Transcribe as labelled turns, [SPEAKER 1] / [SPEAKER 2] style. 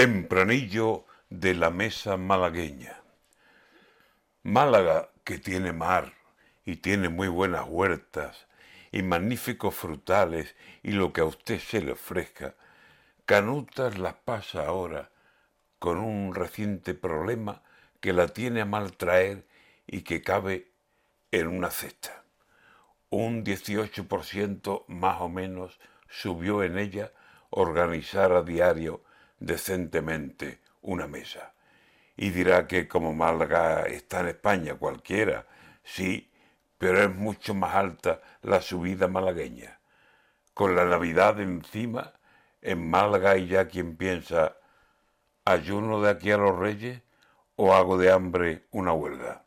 [SPEAKER 1] Tempranillo de la mesa malagueña. Málaga, que tiene mar y tiene muy buenas huertas y magníficos frutales y lo que a usted se le ofrezca, Canutas las pasa ahora con un reciente problema que la tiene a mal traer y que cabe en una cesta. Un 18% más o menos subió en ella organizar a diario decentemente una mesa. Y dirá que como Málaga está en España cualquiera, sí, pero es mucho más alta la subida malagueña. Con la Navidad encima, en Málaga hay ya quien piensa, ¿ayuno de aquí a los reyes o hago de hambre una huelga?